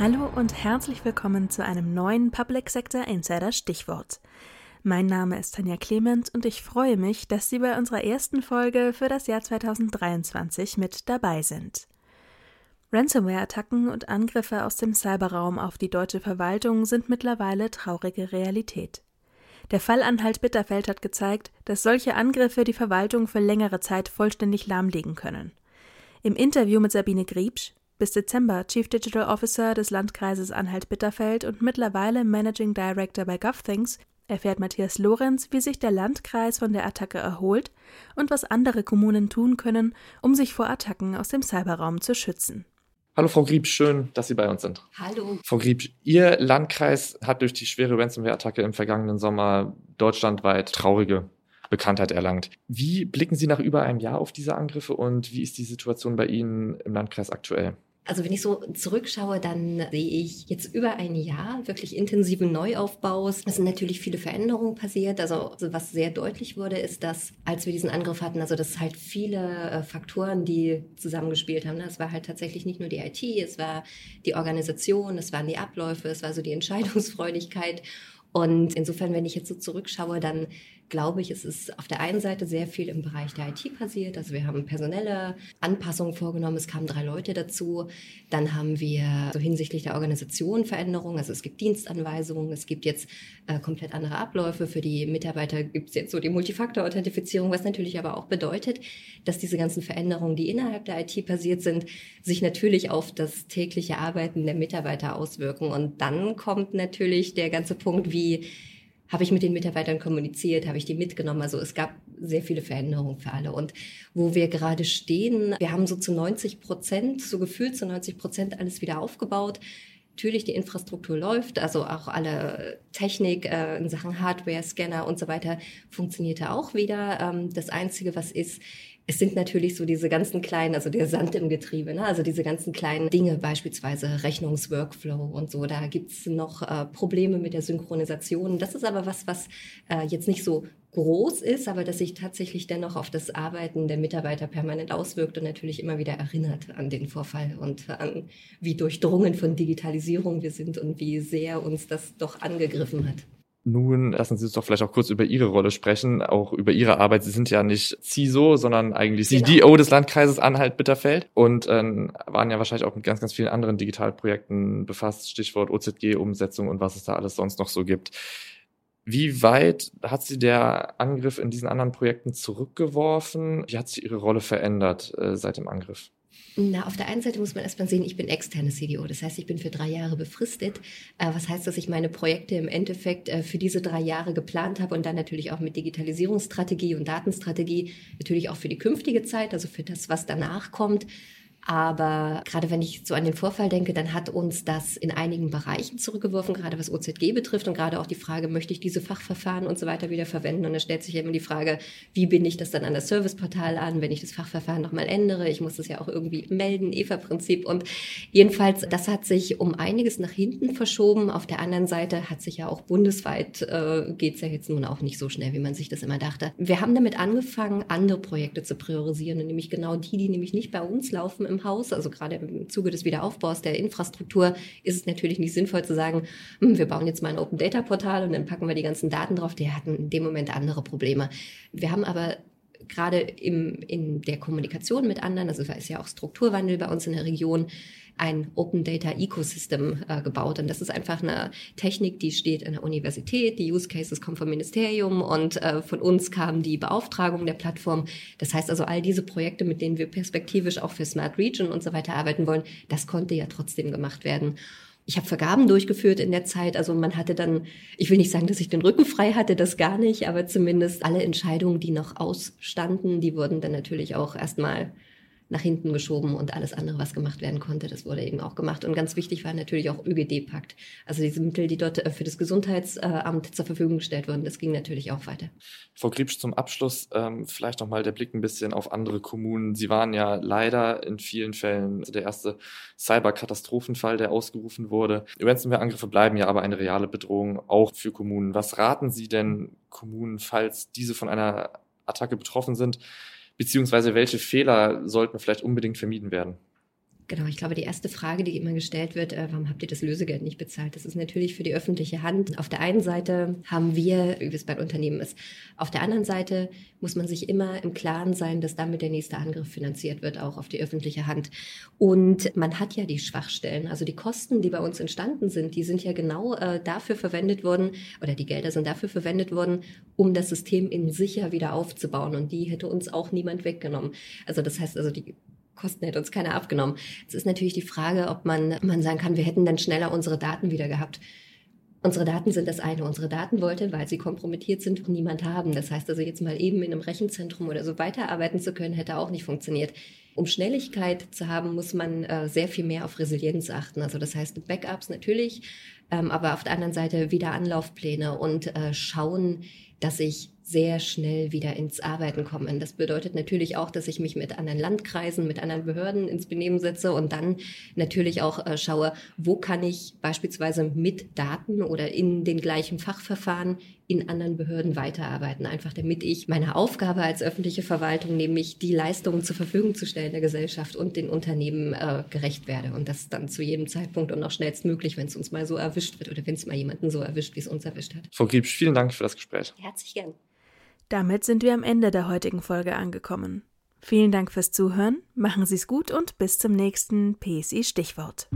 Hallo und herzlich willkommen zu einem neuen Public Sector Insider Stichwort. Mein Name ist Tanja Clement und ich freue mich, dass Sie bei unserer ersten Folge für das Jahr 2023 mit dabei sind. Ransomware-Attacken und Angriffe aus dem Cyberraum auf die deutsche Verwaltung sind mittlerweile traurige Realität. Der Fall Anhalt-Bitterfeld hat gezeigt, dass solche Angriffe die Verwaltung für längere Zeit vollständig lahmlegen können. Im Interview mit Sabine Griebsch, bis Dezember Chief Digital Officer des Landkreises Anhalt-Bitterfeld und mittlerweile Managing Director bei GovThings, erfährt Matthias Lorenz, wie sich der Landkreis von der Attacke erholt und was andere Kommunen tun können, um sich vor Attacken aus dem Cyberraum zu schützen. Hallo Frau Grieb, schön, dass Sie bei uns sind. Hallo. Frau Grieb, Ihr Landkreis hat durch die schwere Ransomware-Attacke im vergangenen Sommer deutschlandweit traurige Bekanntheit erlangt. Wie blicken Sie nach über einem Jahr auf diese Angriffe und wie ist die Situation bei Ihnen im Landkreis aktuell? Also wenn ich so zurückschaue, dann sehe ich jetzt über ein Jahr wirklich intensiven Neuaufbaus. Es sind natürlich viele Veränderungen passiert. Also, was sehr deutlich wurde, ist, dass als wir diesen Angriff hatten, also das halt viele äh, Faktoren, die zusammengespielt haben. Es war halt tatsächlich nicht nur die IT, es war die Organisation, es waren die Abläufe, es war so die Entscheidungsfreudigkeit. Und insofern, wenn ich jetzt so zurückschaue, dann glaube ich, es ist auf der einen Seite sehr viel im Bereich der IT passiert. Also wir haben personelle Anpassungen vorgenommen. Es kamen drei Leute dazu. Dann haben wir so hinsichtlich der Organisation Veränderungen. Also es gibt Dienstanweisungen. Es gibt jetzt äh, komplett andere Abläufe. Für die Mitarbeiter gibt es jetzt so die Multifaktor-Authentifizierung, was natürlich aber auch bedeutet, dass diese ganzen Veränderungen, die innerhalb der IT passiert sind, sich natürlich auf das tägliche Arbeiten der Mitarbeiter auswirken. Und dann kommt natürlich der ganze Punkt, wie habe ich mit den Mitarbeitern kommuniziert, habe ich die mitgenommen. Also es gab sehr viele Veränderungen für alle. Und wo wir gerade stehen, wir haben so zu 90 Prozent, so gefühlt zu 90 Prozent alles wieder aufgebaut. Natürlich, die Infrastruktur läuft, also auch alle Technik äh, in Sachen Hardware, Scanner und so weiter funktionierte auch wieder. Ähm, das Einzige, was ist, es sind natürlich so diese ganzen kleinen, also der Sand im Getriebe, ne? also diese ganzen kleinen Dinge, beispielsweise Rechnungsworkflow und so. Da gibt's noch äh, Probleme mit der Synchronisation. Das ist aber was, was äh, jetzt nicht so groß ist, aber das sich tatsächlich dennoch auf das Arbeiten der Mitarbeiter permanent auswirkt und natürlich immer wieder erinnert an den Vorfall und an wie durchdrungen von Digitalisierung wir sind und wie sehr uns das doch angegriffen hat. Nun lassen Sie uns doch vielleicht auch kurz über Ihre Rolle sprechen, auch über Ihre Arbeit. Sie sind ja nicht CISO, sondern eigentlich genau. CDO des Landkreises Anhalt-Bitterfeld und äh, waren ja wahrscheinlich auch mit ganz, ganz vielen anderen Digitalprojekten befasst, Stichwort OZG-Umsetzung und was es da alles sonst noch so gibt. Wie weit hat Sie der Angriff in diesen anderen Projekten zurückgeworfen? Wie hat sich Ihre Rolle verändert äh, seit dem Angriff? Na, auf der einen Seite muss man erstmal sehen, ich bin externe CDO. Das heißt, ich bin für drei Jahre befristet. Äh, was heißt, dass ich meine Projekte im Endeffekt äh, für diese drei Jahre geplant habe und dann natürlich auch mit Digitalisierungsstrategie und Datenstrategie natürlich auch für die künftige Zeit, also für das, was danach kommt. Aber gerade wenn ich so an den Vorfall denke, dann hat uns das in einigen Bereichen zurückgeworfen, gerade was OZG betrifft und gerade auch die Frage, möchte ich diese Fachverfahren und so weiter wieder verwenden? Und da stellt sich ja immer die Frage, wie binde ich das dann an das Serviceportal an, wenn ich das Fachverfahren nochmal ändere? Ich muss das ja auch irgendwie melden, EVA-Prinzip. Und jedenfalls, das hat sich um einiges nach hinten verschoben. Auf der anderen Seite hat sich ja auch bundesweit, äh, geht es ja jetzt nun auch nicht so schnell, wie man sich das immer dachte. Wir haben damit angefangen, andere Projekte zu priorisieren, nämlich genau die, die nämlich nicht bei uns laufen im Haus, also gerade im Zuge des Wiederaufbaus der Infrastruktur, ist es natürlich nicht sinnvoll zu sagen, hm, wir bauen jetzt mal ein Open Data Portal und dann packen wir die ganzen Daten drauf. Die hatten in dem Moment andere Probleme. Wir haben aber gerade im, in der Kommunikation mit anderen, also es ist ja auch Strukturwandel bei uns in der Region, ein Open Data Ecosystem äh, gebaut. Und das ist einfach eine Technik, die steht in der Universität. Die Use Cases kommen vom Ministerium und äh, von uns kam die Beauftragung der Plattform. Das heißt also, all diese Projekte, mit denen wir perspektivisch auch für Smart Region und so weiter arbeiten wollen, das konnte ja trotzdem gemacht werden. Ich habe Vergaben durchgeführt in der Zeit. Also man hatte dann, ich will nicht sagen, dass ich den Rücken frei hatte, das gar nicht, aber zumindest alle Entscheidungen, die noch ausstanden, die wurden dann natürlich auch erstmal nach hinten geschoben und alles andere, was gemacht werden konnte, das wurde eben auch gemacht. Und ganz wichtig war natürlich auch ÖGD-Pakt. Also diese Mittel, die dort äh, für das Gesundheitsamt zur Verfügung gestellt wurden, das ging natürlich auch weiter. Frau Griebsch, zum Abschluss ähm, vielleicht nochmal der Blick ein bisschen auf andere Kommunen. Sie waren ja leider in vielen Fällen der erste Cyberkatastrophenfall, der ausgerufen wurde. Ransomware-Angriffe bleiben ja aber eine reale Bedrohung auch für Kommunen. Was raten Sie denn Kommunen, falls diese von einer Attacke betroffen sind? Beziehungsweise welche Fehler sollten vielleicht unbedingt vermieden werden? Genau, ich glaube, die erste Frage, die immer gestellt wird, äh, warum habt ihr das Lösegeld nicht bezahlt? Das ist natürlich für die öffentliche Hand. Auf der einen Seite haben wir, wie es bei Unternehmen ist, auf der anderen Seite muss man sich immer im Klaren sein, dass damit der nächste Angriff finanziert wird, auch auf die öffentliche Hand. Und man hat ja die Schwachstellen, also die Kosten, die bei uns entstanden sind, die sind ja genau äh, dafür verwendet worden, oder die Gelder sind dafür verwendet worden, um das System in sicher wieder aufzubauen. Und die hätte uns auch niemand weggenommen. Also das heißt also, die Kosten hätte uns keiner abgenommen. Es ist natürlich die Frage, ob man, man sagen kann, wir hätten dann schneller unsere Daten wieder gehabt. Unsere Daten sind das eine. Unsere Daten wollte, weil sie kompromittiert sind, niemand haben. Das heißt also jetzt mal eben in einem Rechenzentrum oder so weiterarbeiten zu können, hätte auch nicht funktioniert. Um Schnelligkeit zu haben, muss man äh, sehr viel mehr auf Resilienz achten. Also das heißt Backups natürlich, ähm, aber auf der anderen Seite wieder Anlaufpläne und äh, schauen, dass ich sehr schnell wieder ins Arbeiten kommen. Das bedeutet natürlich auch, dass ich mich mit anderen Landkreisen, mit anderen Behörden ins Benehmen setze und dann natürlich auch äh, schaue, wo kann ich beispielsweise mit Daten oder in den gleichen Fachverfahren in anderen Behörden weiterarbeiten, einfach damit ich meiner Aufgabe als öffentliche Verwaltung, nämlich die Leistungen zur Verfügung zu stellen der Gesellschaft und den Unternehmen äh, gerecht werde und das dann zu jedem Zeitpunkt und auch schnellstmöglich, wenn es uns mal so erwischt wird oder wenn es mal jemanden so erwischt, wie es uns erwischt hat. Frau Griebsch, vielen Dank für das Gespräch. Herzlich gern. Damit sind wir am Ende der heutigen Folge angekommen. Vielen Dank fürs Zuhören, machen Sie es gut und bis zum nächsten PSI Stichwort.